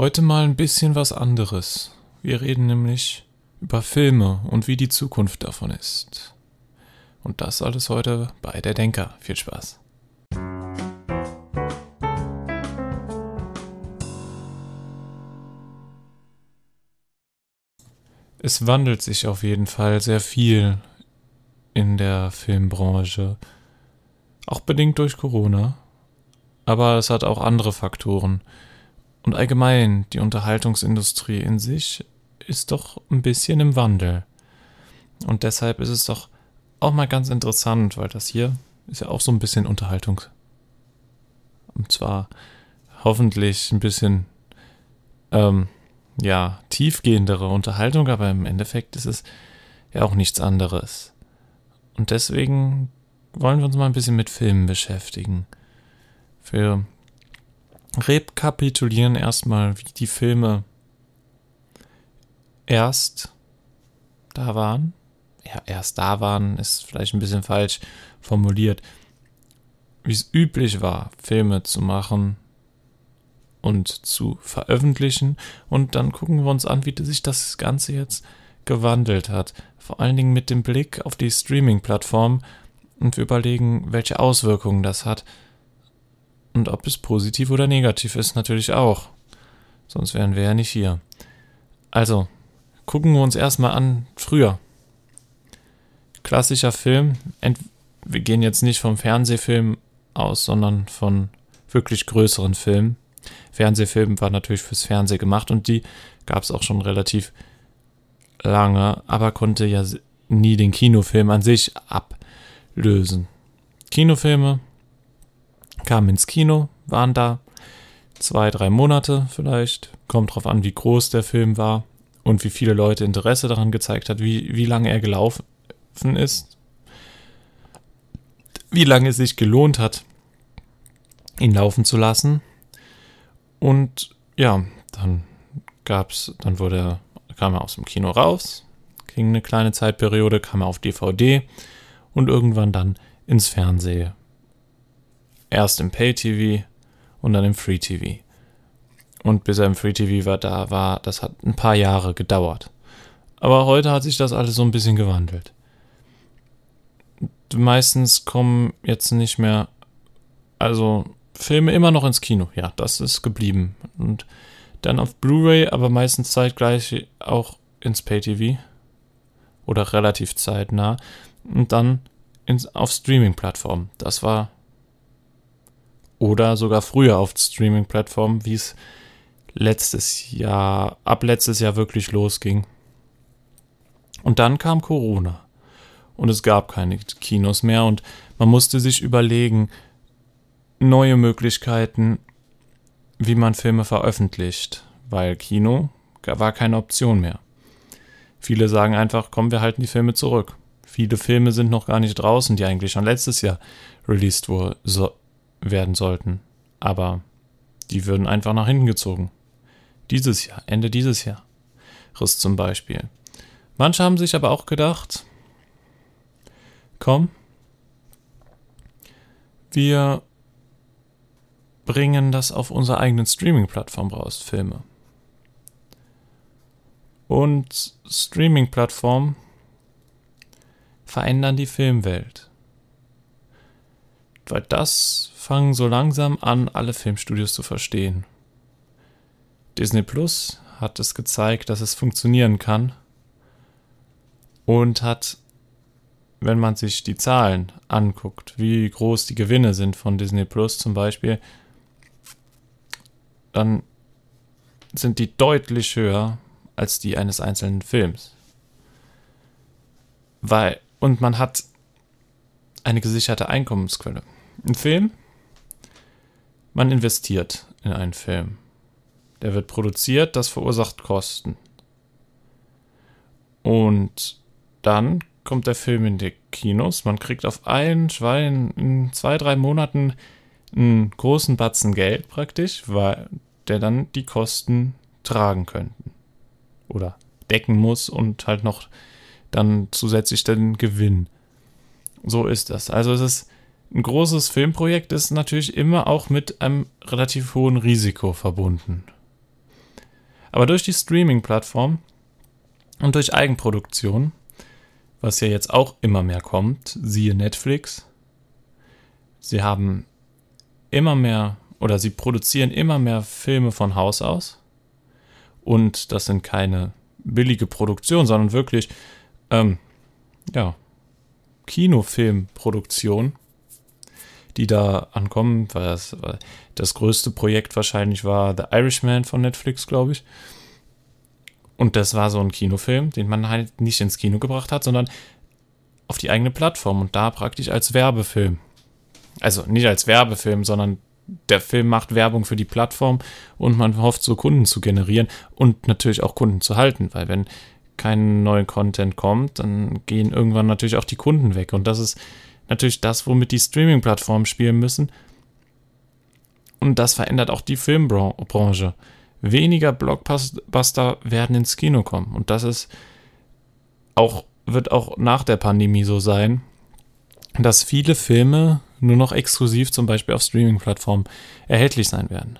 Heute mal ein bisschen was anderes. Wir reden nämlich über Filme und wie die Zukunft davon ist. Und das alles heute bei der Denker. Viel Spaß. Es wandelt sich auf jeden Fall sehr viel in der Filmbranche. Auch bedingt durch Corona. Aber es hat auch andere Faktoren. Und allgemein, die Unterhaltungsindustrie in sich ist doch ein bisschen im Wandel. Und deshalb ist es doch auch mal ganz interessant, weil das hier ist ja auch so ein bisschen Unterhaltung. Und zwar hoffentlich ein bisschen, ähm, ja, tiefgehendere Unterhaltung, aber im Endeffekt ist es ja auch nichts anderes. Und deswegen wollen wir uns mal ein bisschen mit Filmen beschäftigen. Wir rekapitulieren erstmal, wie die Filme erst da waren. Ja, erst da waren, ist vielleicht ein bisschen falsch formuliert. Wie es üblich war, Filme zu machen und zu veröffentlichen. Und dann gucken wir uns an, wie sich das Ganze jetzt gewandelt hat. Vor allen Dingen mit dem Blick auf die Streaming-Plattform und wir überlegen, welche Auswirkungen das hat und ob es positiv oder negativ ist, natürlich auch. Sonst wären wir ja nicht hier. Also, gucken wir uns erstmal an, früher. Klassischer Film, wir gehen jetzt nicht vom Fernsehfilm aus, sondern von wirklich größeren Filmen. Fernsehfilm war natürlich fürs Fernsehen gemacht und die gab es auch schon relativ lange, aber konnte ja nie den Kinofilm an sich ablösen. Kinofilme kamen ins Kino, waren da zwei, drei Monate vielleicht. Kommt drauf an, wie groß der Film war und wie viele Leute Interesse daran gezeigt hat, wie, wie lange er gelaufen ist, wie lange es sich gelohnt hat, ihn laufen zu lassen. Und ja, dann gab's, dann wurde er, kam er aus dem Kino raus, ging eine kleine Zeitperiode, kam er auf DVD und irgendwann dann ins Fernsehen erst im Pay-TV und dann im Free-TV. Und bis er im Free-TV war, da war, das hat ein paar Jahre gedauert. Aber heute hat sich das alles so ein bisschen gewandelt. Meistens kommen jetzt nicht mehr, also Filme immer noch ins Kino. Ja, das ist geblieben. Und dann auf Blu-ray, aber meistens zeitgleich auch ins Pay-TV. Oder relativ zeitnah. Und dann ins, auf Streaming-Plattformen. Das war oder sogar früher auf Streaming-Plattformen, wie es letztes Jahr, ab letztes Jahr wirklich losging. Und dann kam Corona und es gab keine Kinos mehr und man musste sich überlegen, neue Möglichkeiten, wie man Filme veröffentlicht, weil Kino war keine Option mehr. Viele sagen einfach, komm, wir halten die Filme zurück. Viele Filme sind noch gar nicht draußen, die eigentlich schon letztes Jahr released wurden werden sollten. Aber die würden einfach nach hinten gezogen. Dieses Jahr, Ende dieses Jahr. Riss zum Beispiel. Manche haben sich aber auch gedacht, komm, wir bringen das auf unserer eigenen Streaming-Plattform raus, Filme. Und Streaming-Plattformen verändern die Filmwelt. Weil das fangen so langsam an, alle Filmstudios zu verstehen. Disney Plus hat es gezeigt, dass es funktionieren kann und hat, wenn man sich die Zahlen anguckt, wie groß die Gewinne sind von Disney Plus zum Beispiel, dann sind die deutlich höher als die eines einzelnen Films. Weil, und man hat eine gesicherte Einkommensquelle. Ein Film, man investiert in einen Film. Der wird produziert, das verursacht Kosten. Und dann kommt der Film in die Kinos. Man kriegt auf einen Schwein in zwei, drei Monaten einen großen Batzen Geld praktisch, weil der dann die Kosten tragen könnten. Oder decken muss und halt noch dann zusätzlich den Gewinn. So ist das. Also es ist ein großes Filmprojekt ist natürlich immer auch mit einem relativ hohen Risiko verbunden. Aber durch die Streaming-Plattform und durch Eigenproduktion, was ja jetzt auch immer mehr kommt, siehe Netflix, sie haben immer mehr oder sie produzieren immer mehr Filme von Haus aus. Und das sind keine billige Produktionen, sondern wirklich, ähm, ja, Kinofilmproduktion, die da ankommen. Weil das, größte Projekt wahrscheinlich war The Irishman von Netflix, glaube ich. Und das war so ein Kinofilm, den man halt nicht ins Kino gebracht hat, sondern auf die eigene Plattform und da praktisch als Werbefilm. Also nicht als Werbefilm, sondern der Film macht Werbung für die Plattform und man hofft, so Kunden zu generieren und natürlich auch Kunden zu halten, weil wenn kein neuer Content kommt, dann gehen irgendwann natürlich auch die Kunden weg. Und das ist natürlich das, womit die Streaming-Plattformen spielen müssen. Und das verändert auch die Filmbranche. Weniger Blockbuster werden ins Kino kommen. Und das ist auch, wird auch nach der Pandemie so sein, dass viele Filme nur noch exklusiv zum Beispiel auf Streaming-Plattformen erhältlich sein werden.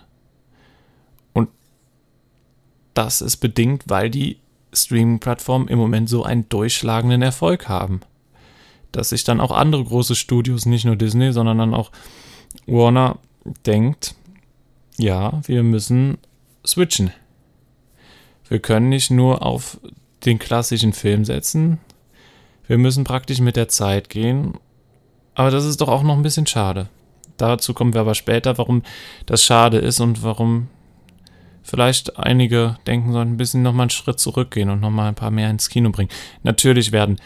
Und das ist bedingt, weil die Streaming-Plattformen im Moment so einen durchschlagenden Erfolg haben. Dass sich dann auch andere große Studios, nicht nur Disney, sondern dann auch Warner denkt, ja, wir müssen switchen. Wir können nicht nur auf den klassischen Film setzen, wir müssen praktisch mit der Zeit gehen. Aber das ist doch auch noch ein bisschen schade. Dazu kommen wir aber später, warum das schade ist und warum vielleicht einige denken sollen, ein bisschen nochmal einen Schritt zurückgehen und nochmal ein paar mehr ins Kino bringen. Natürlich werden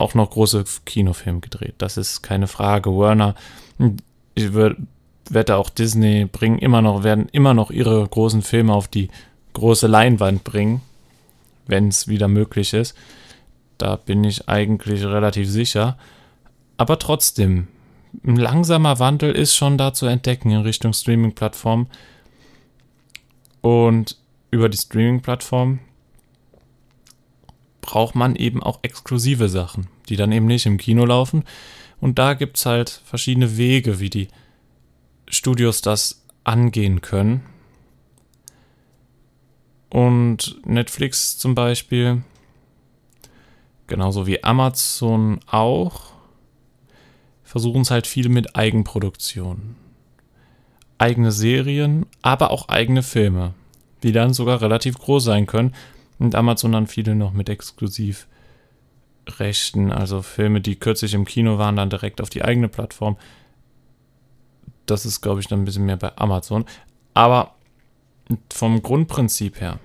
auch noch große Kinofilme gedreht. Das ist keine Frage. Warner, ich wette auch Disney bringen immer noch, werden immer noch ihre großen Filme auf die große Leinwand bringen, wenn es wieder möglich ist. Da bin ich eigentlich relativ sicher. Aber trotzdem, ein langsamer Wandel ist schon da zu entdecken in Richtung Streaming-Plattformen. Und über die Streaming-Plattform braucht man eben auch exklusive Sachen, die dann eben nicht im Kino laufen. Und da gibt es halt verschiedene Wege, wie die Studios das angehen können. Und Netflix zum Beispiel, genauso wie Amazon auch, versuchen es halt viel mit Eigenproduktionen eigene Serien, aber auch eigene Filme, die dann sogar relativ groß sein können. Und Amazon dann viele noch mit Exklusivrechten, also Filme, die kürzlich im Kino waren, dann direkt auf die eigene Plattform. Das ist, glaube ich, dann ein bisschen mehr bei Amazon. Aber vom Grundprinzip her,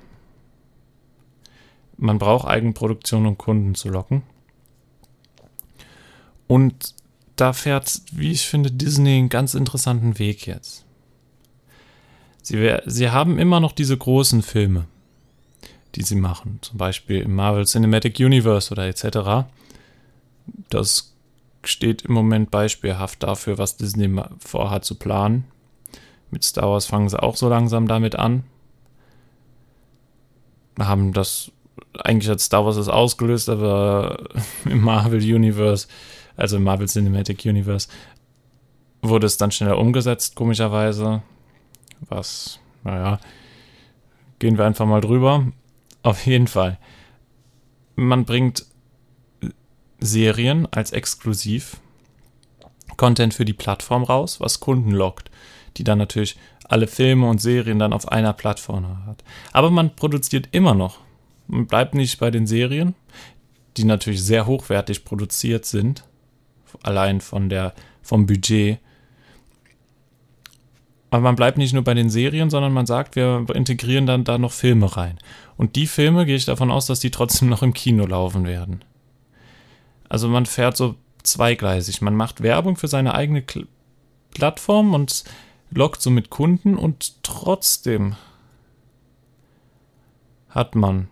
man braucht Eigenproduktion, um Kunden zu locken. Und da fährt, wie ich finde, Disney einen ganz interessanten Weg jetzt. Sie, sie haben immer noch diese großen Filme, die sie machen. Zum Beispiel im Marvel Cinematic Universe oder etc. Das steht im Moment beispielhaft dafür, was Disney vorhat zu planen. Mit Star Wars fangen sie auch so langsam damit an. Haben das, eigentlich hat Star Wars es ausgelöst, aber im Marvel Universe, also im Marvel Cinematic Universe, wurde es dann schneller umgesetzt, komischerweise was, naja, gehen wir einfach mal drüber. Auf jeden Fall. Man bringt Serien als exklusiv Content für die Plattform raus, was Kunden lockt, die dann natürlich alle Filme und Serien dann auf einer Plattform hat. Aber man produziert immer noch. Man bleibt nicht bei den Serien, die natürlich sehr hochwertig produziert sind, allein von der vom Budget aber man bleibt nicht nur bei den Serien, sondern man sagt, wir integrieren dann da noch Filme rein. Und die Filme gehe ich davon aus, dass die trotzdem noch im Kino laufen werden. Also man fährt so zweigleisig. Man macht Werbung für seine eigene K Plattform und lockt somit Kunden und trotzdem hat man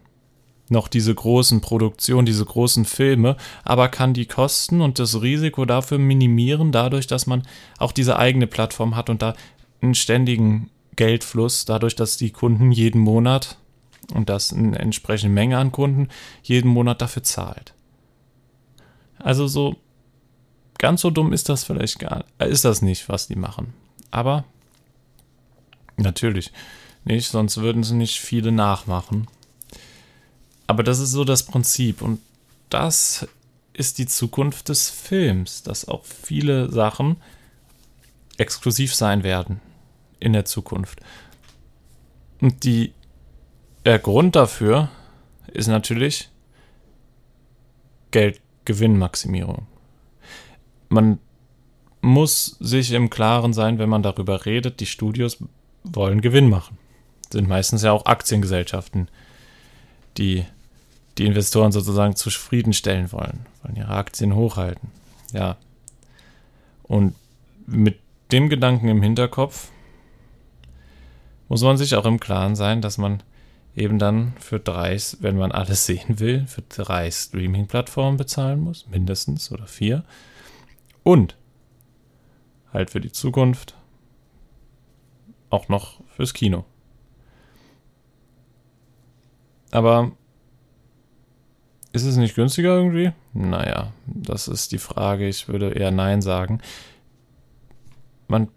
noch diese großen Produktionen, diese großen Filme, aber kann die Kosten und das Risiko dafür minimieren, dadurch, dass man auch diese eigene Plattform hat und da einen ständigen Geldfluss, dadurch, dass die Kunden jeden Monat und das eine entsprechende Menge an Kunden jeden Monat dafür zahlt. Also so ganz so dumm ist das vielleicht gar ist das nicht, was die machen. Aber natürlich, nicht, sonst würden sie nicht viele nachmachen. Aber das ist so das Prinzip und das ist die Zukunft des Films, dass auch viele Sachen exklusiv sein werden in der Zukunft. Und die, der Grund dafür ist natürlich Geldgewinnmaximierung. Man muss sich im Klaren sein, wenn man darüber redet, die Studios wollen Gewinn machen. Sind meistens ja auch Aktiengesellschaften, die die Investoren sozusagen zufriedenstellen wollen, wollen ihre Aktien hochhalten. Ja. Und mit dem Gedanken im Hinterkopf muss man sich auch im Klaren sein, dass man eben dann für drei, wenn man alles sehen will, für drei Streaming-Plattformen bezahlen muss, mindestens oder vier. Und halt für die Zukunft auch noch fürs Kino. Aber ist es nicht günstiger irgendwie? Naja, das ist die Frage. Ich würde eher Nein sagen. Man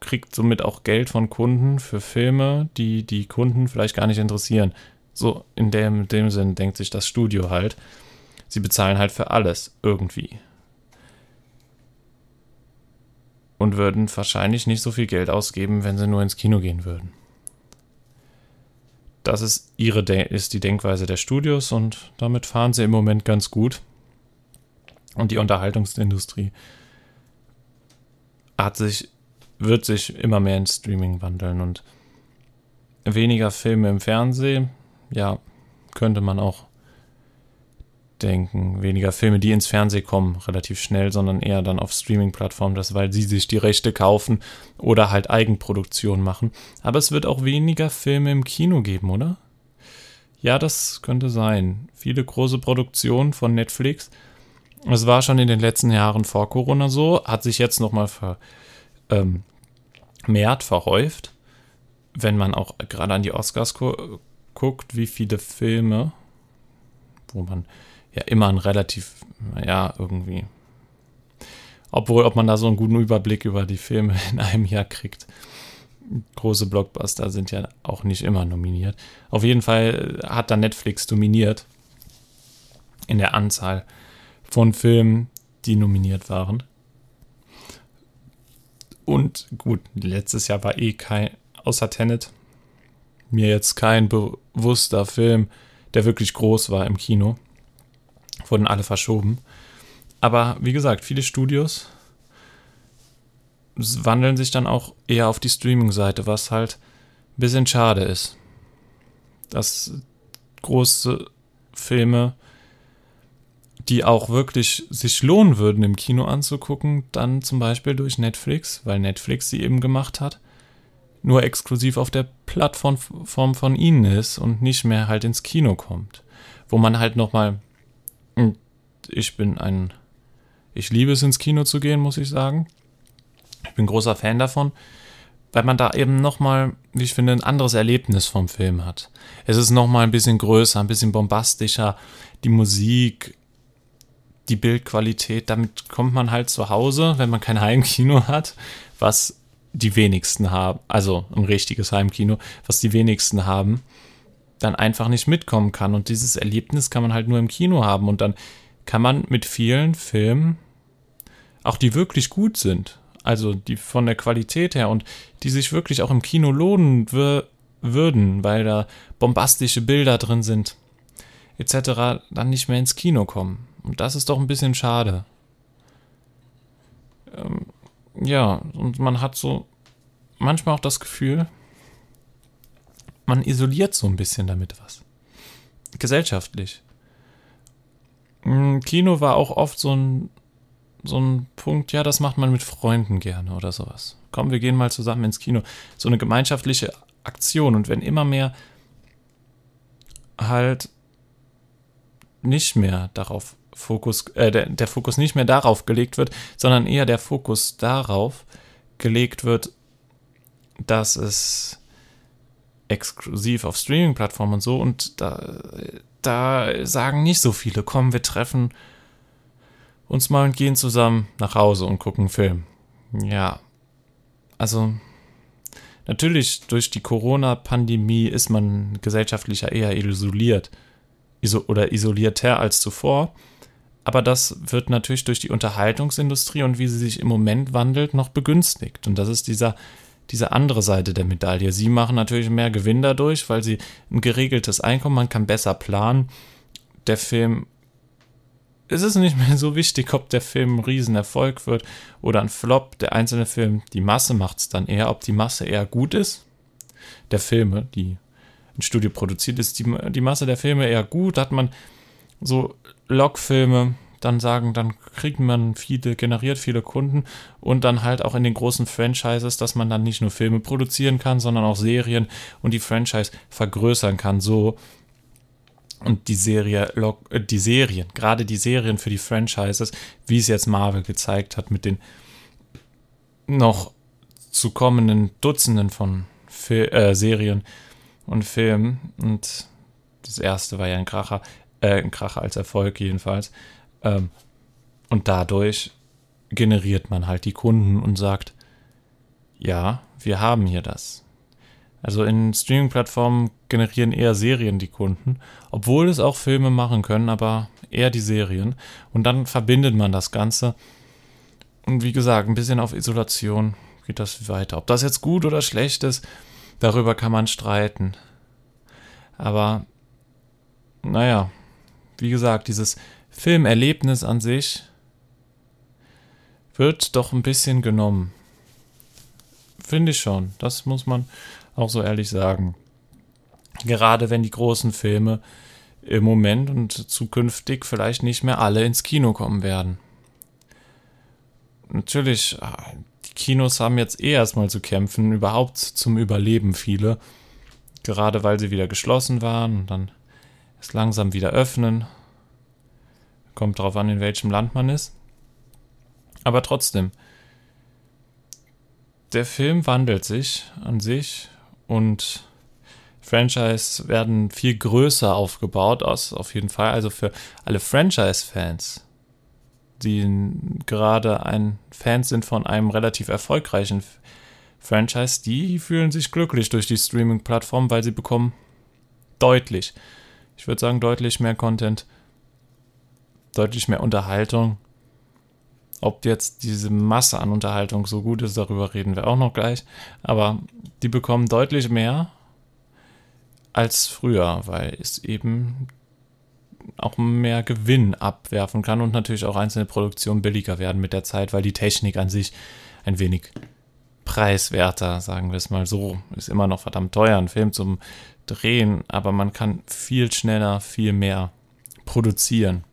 kriegt somit auch Geld von Kunden für Filme, die die Kunden vielleicht gar nicht interessieren. So in dem, dem Sinn denkt sich das Studio halt. Sie bezahlen halt für alles irgendwie. Und würden wahrscheinlich nicht so viel Geld ausgeben, wenn sie nur ins Kino gehen würden. Das ist, ihre De ist die Denkweise der Studios und damit fahren sie im Moment ganz gut. Und die Unterhaltungsindustrie hat sich, wird sich immer mehr in Streaming wandeln und weniger Filme im Fernsehen, ja, könnte man auch denken. Weniger Filme, die ins Fernsehen kommen, relativ schnell, sondern eher dann auf Streaming-Plattformen, das weil sie sich die Rechte kaufen oder halt Eigenproduktion machen. Aber es wird auch weniger Filme im Kino geben, oder? Ja, das könnte sein. Viele große Produktionen von Netflix. Es war schon in den letzten Jahren vor Corona so, hat sich jetzt nochmal ver, ähm, vermehrt, verhäuft. Wenn man auch gerade an die Oscars gu guckt, wie viele Filme, wo man ja immer ein relativ, naja, irgendwie. Obwohl, ob man da so einen guten Überblick über die Filme in einem Jahr kriegt. Große Blockbuster sind ja auch nicht immer nominiert. Auf jeden Fall hat da Netflix dominiert in der Anzahl von Filmen, die nominiert waren. Und gut, letztes Jahr war eh kein, außer Tenet, mir jetzt kein bewusster Film, der wirklich groß war im Kino wurden alle verschoben. Aber wie gesagt, viele Studios wandeln sich dann auch eher auf die Streaming-Seite, was halt ein bisschen schade ist. Dass große Filme, die auch wirklich sich lohnen würden im Kino anzugucken, dann zum Beispiel durch Netflix, weil Netflix sie eben gemacht hat, nur exklusiv auf der Plattform von ihnen ist und nicht mehr halt ins Kino kommt. Wo man halt nochmal ich bin ein, ich liebe es ins Kino zu gehen, muss ich sagen. Ich bin großer Fan davon, weil man da eben nochmal, wie ich finde, ein anderes Erlebnis vom Film hat. Es ist nochmal ein bisschen größer, ein bisschen bombastischer. Die Musik, die Bildqualität, damit kommt man halt zu Hause, wenn man kein Heimkino hat, was die wenigsten haben, also ein richtiges Heimkino, was die wenigsten haben dann einfach nicht mitkommen kann. Und dieses Erlebnis kann man halt nur im Kino haben. Und dann kann man mit vielen Filmen, auch die wirklich gut sind, also die von der Qualität her und die sich wirklich auch im Kino lohnen würden, weil da bombastische Bilder drin sind, etc., dann nicht mehr ins Kino kommen. Und das ist doch ein bisschen schade. Ähm, ja, und man hat so manchmal auch das Gefühl, man isoliert so ein bisschen damit was. Gesellschaftlich. Hm, Kino war auch oft so ein, so ein Punkt, ja, das macht man mit Freunden gerne oder sowas. Komm, wir gehen mal zusammen ins Kino. So eine gemeinschaftliche Aktion. Und wenn immer mehr halt nicht mehr darauf Fokus, äh, der, der Fokus nicht mehr darauf gelegt wird, sondern eher der Fokus darauf gelegt wird, dass es exklusiv auf Streaming-Plattformen und so und da, da sagen nicht so viele, komm, wir treffen uns mal und gehen zusammen nach Hause und gucken einen Film. Ja, also Natürlich, durch die Corona-Pandemie ist man gesellschaftlicher eher isoliert iso oder isolierter als zuvor. Aber das wird natürlich durch die Unterhaltungsindustrie und wie sie sich im Moment wandelt, noch begünstigt. Und das ist dieser, diese andere Seite der Medaille. Sie machen natürlich mehr Gewinn dadurch, weil sie ein geregeltes Einkommen, man kann besser planen. Der Film es ist nicht mehr so wichtig, ob der Film ein Riesenerfolg wird oder ein Flop. Der einzelne Film, die Masse macht es dann eher, ob die Masse eher gut ist. Der Filme, die ein Studio produziert, ist die, die Masse der Filme eher gut. Hat man so Logfilme, dann sagen, dann kriegt man viele, generiert viele Kunden und dann halt auch in den großen Franchises, dass man dann nicht nur Filme produzieren kann, sondern auch Serien und die Franchise vergrößern kann, so. Und die Serie, äh, die Serien, gerade die Serien für die Franchises, wie es jetzt Marvel gezeigt hat, mit den noch zu kommenden Dutzenden von Fil äh, Serien und Filmen. Und das erste war ja ein Kracher, äh, ein Kracher als Erfolg jedenfalls. Ähm, und dadurch generiert man halt die Kunden und sagt, ja, wir haben hier das. Also in Streaming-Plattformen generieren eher Serien die Kunden, obwohl es auch Filme machen können, aber eher die Serien. Und dann verbindet man das Ganze. Und wie gesagt, ein bisschen auf Isolation geht das weiter. Ob das jetzt gut oder schlecht ist, darüber kann man streiten. Aber, naja, wie gesagt, dieses Filmerlebnis an sich wird doch ein bisschen genommen. Finde ich schon. Das muss man auch so ehrlich sagen. Gerade wenn die großen Filme im Moment und zukünftig vielleicht nicht mehr alle ins Kino kommen werden. Natürlich, die Kinos haben jetzt eh erstmal zu kämpfen, überhaupt zum Überleben viele. Gerade weil sie wieder geschlossen waren und dann es langsam wieder öffnen. Kommt darauf an, in welchem Land man ist. Aber trotzdem, der Film wandelt sich an sich und Franchise werden viel größer aufgebaut, aus, auf jeden Fall. Also für alle Franchise-Fans, die gerade ein Fans sind von einem relativ erfolgreichen Franchise, die fühlen sich glücklich durch die Streaming-Plattform, weil sie bekommen deutlich, ich würde sagen, deutlich mehr Content, deutlich mehr Unterhaltung. Ob jetzt diese Masse an Unterhaltung so gut ist, darüber reden wir auch noch gleich. Aber die bekommen deutlich mehr als früher, weil es eben auch mehr Gewinn abwerfen kann und natürlich auch einzelne Produktionen billiger werden mit der Zeit, weil die Technik an sich ein wenig preiswerter, sagen wir es mal so, ist immer noch verdammt teuer, ein Film zum Drehen, aber man kann viel schneller, viel mehr produzieren.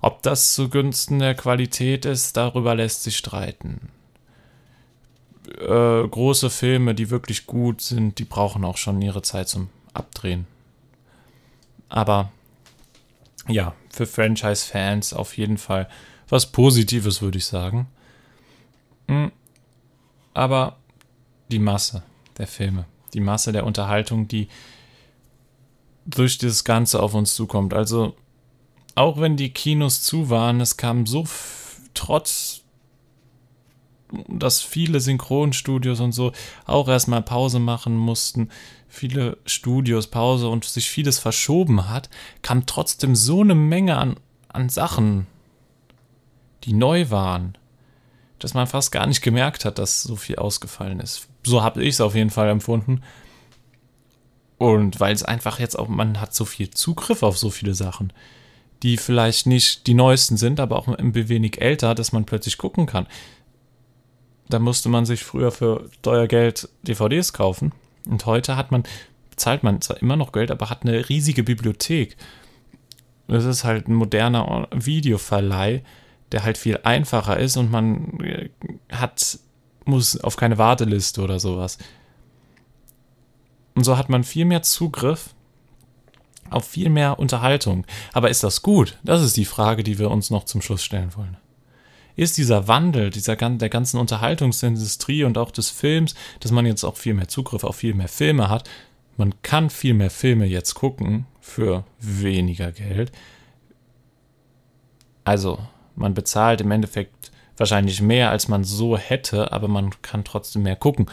Ob das zugunsten der Qualität ist, darüber lässt sich streiten äh, große Filme, die wirklich gut sind, die brauchen auch schon ihre Zeit zum Abdrehen. Aber ja, für Franchise-Fans auf jeden Fall was Positives, würde ich sagen. Hm. Aber die Masse der Filme, die Masse der Unterhaltung, die durch das Ganze auf uns zukommt. Also, auch wenn die Kinos zu waren, es kam so trotz dass viele Synchronstudios und so auch erstmal Pause machen mussten, viele Studios Pause und sich vieles verschoben hat, kam trotzdem so eine Menge an, an Sachen, die neu waren, dass man fast gar nicht gemerkt hat, dass so viel ausgefallen ist. So habe ich es auf jeden Fall empfunden. Und weil es einfach jetzt auch, man hat so viel Zugriff auf so viele Sachen, die vielleicht nicht die neuesten sind, aber auch ein wenig älter, dass man plötzlich gucken kann. Da musste man sich früher für teuer Geld DVDs kaufen. Und heute hat man, zahlt man zwar immer noch Geld, aber hat eine riesige Bibliothek. Das ist halt ein moderner Videoverleih, der halt viel einfacher ist und man äh, hat, muss auf keine Warteliste oder sowas. Und so hat man viel mehr Zugriff auf viel mehr Unterhaltung. Aber ist das gut? Das ist die Frage, die wir uns noch zum Schluss stellen wollen ist dieser Wandel dieser, der ganzen Unterhaltungsindustrie und auch des Films, dass man jetzt auch viel mehr Zugriff auf viel mehr Filme hat. Man kann viel mehr Filme jetzt gucken für weniger Geld. Also, man bezahlt im Endeffekt wahrscheinlich mehr, als man so hätte, aber man kann trotzdem mehr gucken.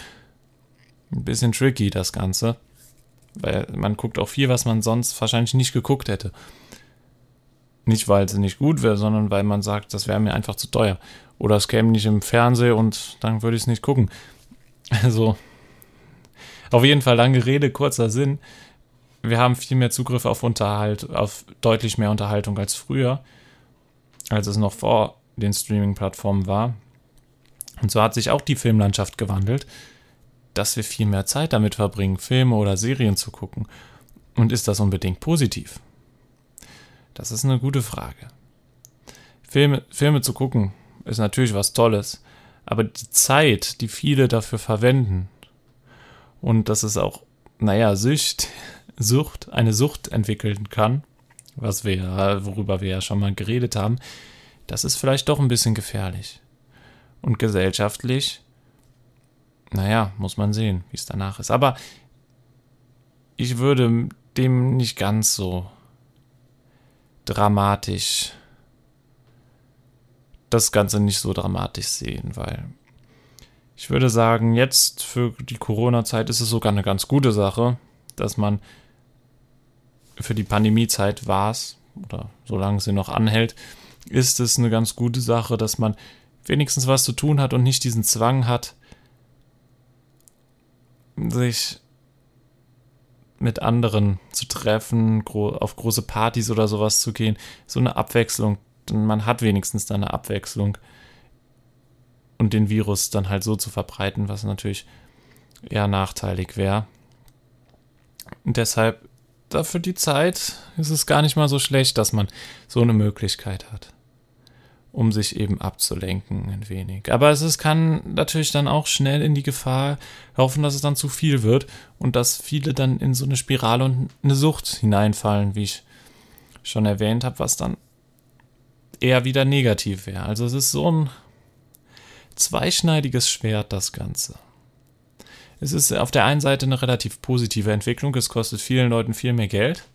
ein bisschen tricky, das Ganze. Weil man guckt auch viel, was man sonst wahrscheinlich nicht geguckt hätte. Nicht, weil es nicht gut wäre, sondern weil man sagt, das wäre mir einfach zu teuer. Oder es käme nicht im Fernsehen und dann würde ich es nicht gucken. Also, auf jeden Fall lange Rede, kurzer Sinn. Wir haben viel mehr Zugriff auf Unterhalt, auf deutlich mehr Unterhaltung als früher, als es noch vor den Streaming-Plattformen war. Und so hat sich auch die Filmlandschaft gewandelt, dass wir viel mehr Zeit damit verbringen, Filme oder Serien zu gucken. Und ist das unbedingt positiv? Das ist eine gute Frage. Filme, Filme zu gucken ist natürlich was Tolles, aber die Zeit, die viele dafür verwenden, und dass es auch, naja, Sucht, Sucht, eine Sucht entwickeln kann, was wir, worüber wir ja schon mal geredet haben, das ist vielleicht doch ein bisschen gefährlich. Und gesellschaftlich, naja, muss man sehen, wie es danach ist. Aber ich würde dem nicht ganz so dramatisch das Ganze nicht so dramatisch sehen, weil ich würde sagen, jetzt für die Corona-Zeit ist es sogar eine ganz gute Sache, dass man für die Pandemiezeit war es, oder solange sie noch anhält, ist es eine ganz gute Sache, dass man wenigstens was zu tun hat und nicht diesen Zwang hat, sich mit anderen zu treffen, auf große Partys oder sowas zu gehen. So eine Abwechslung. Man hat wenigstens da eine Abwechslung. Und den Virus dann halt so zu verbreiten, was natürlich eher nachteilig wäre. Und deshalb, dafür die Zeit, ist es gar nicht mal so schlecht, dass man so eine Möglichkeit hat um sich eben abzulenken ein wenig. Aber es ist, kann natürlich dann auch schnell in die Gefahr laufen, dass es dann zu viel wird und dass viele dann in so eine Spirale und eine Sucht hineinfallen, wie ich schon erwähnt habe, was dann eher wieder negativ wäre. Also es ist so ein zweischneidiges Schwert, das Ganze. Es ist auf der einen Seite eine relativ positive Entwicklung. Es kostet vielen Leuten viel mehr Geld,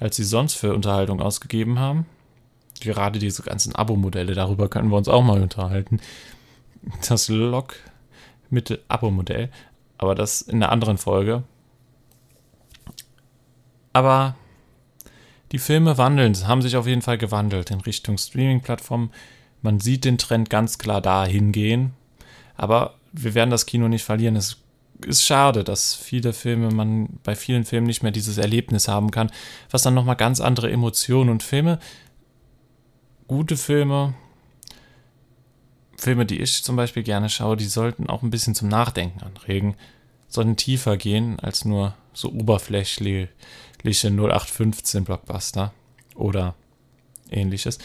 als sie sonst für Unterhaltung ausgegeben haben gerade diese ganzen Abo-Modelle, darüber können wir uns auch mal unterhalten. Das Log mit Abo-Modell, aber das in einer anderen Folge. Aber die Filme wandeln, haben sich auf jeden Fall gewandelt in Richtung Streaming-Plattformen. Man sieht den Trend ganz klar dahin gehen, aber wir werden das Kino nicht verlieren. Es ist schade, dass viele Filme, man bei vielen Filmen nicht mehr dieses Erlebnis haben kann, was dann nochmal ganz andere Emotionen und Filme gute Filme, Filme, die ich zum Beispiel gerne schaue, die sollten auch ein bisschen zum Nachdenken anregen, sollten tiefer gehen als nur so oberflächliche 0815 Blockbuster oder ähnliches.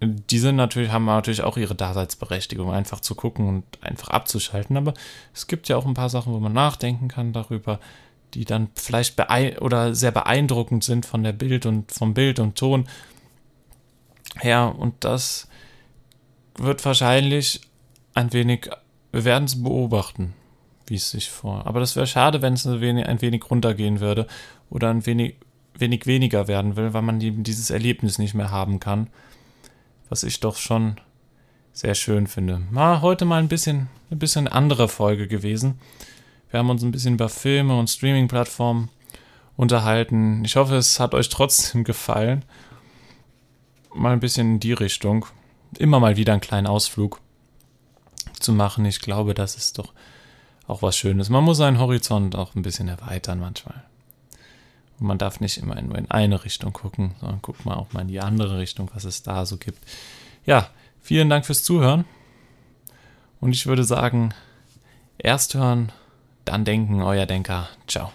Die sind natürlich, haben natürlich auch ihre Daseinsberechtigung, einfach zu gucken und einfach abzuschalten. Aber es gibt ja auch ein paar Sachen, wo man nachdenken kann darüber, die dann vielleicht oder sehr beeindruckend sind von der Bild und vom Bild und Ton her. Und das wird wahrscheinlich ein wenig, wir werden es beobachten, wie es sich vor. Aber das wäre schade, wenn es ein wenig, ein wenig runtergehen würde oder ein wenig, wenig weniger werden will, weil man eben dieses Erlebnis nicht mehr haben kann. Was ich doch schon sehr schön finde. War heute mal ein bisschen, ein bisschen andere Folge gewesen. Wir haben uns ein bisschen über Filme und Streaming-Plattformen unterhalten. Ich hoffe, es hat euch trotzdem gefallen mal ein bisschen in die Richtung. Immer mal wieder einen kleinen Ausflug zu machen. Ich glaube, das ist doch auch was Schönes. Man muss seinen Horizont auch ein bisschen erweitern manchmal. Man darf nicht immer nur in eine Richtung gucken, sondern guckt mal auch mal in die andere Richtung, was es da so gibt. Ja, vielen Dank fürs Zuhören. Und ich würde sagen, erst hören, dann denken, euer Denker. Ciao.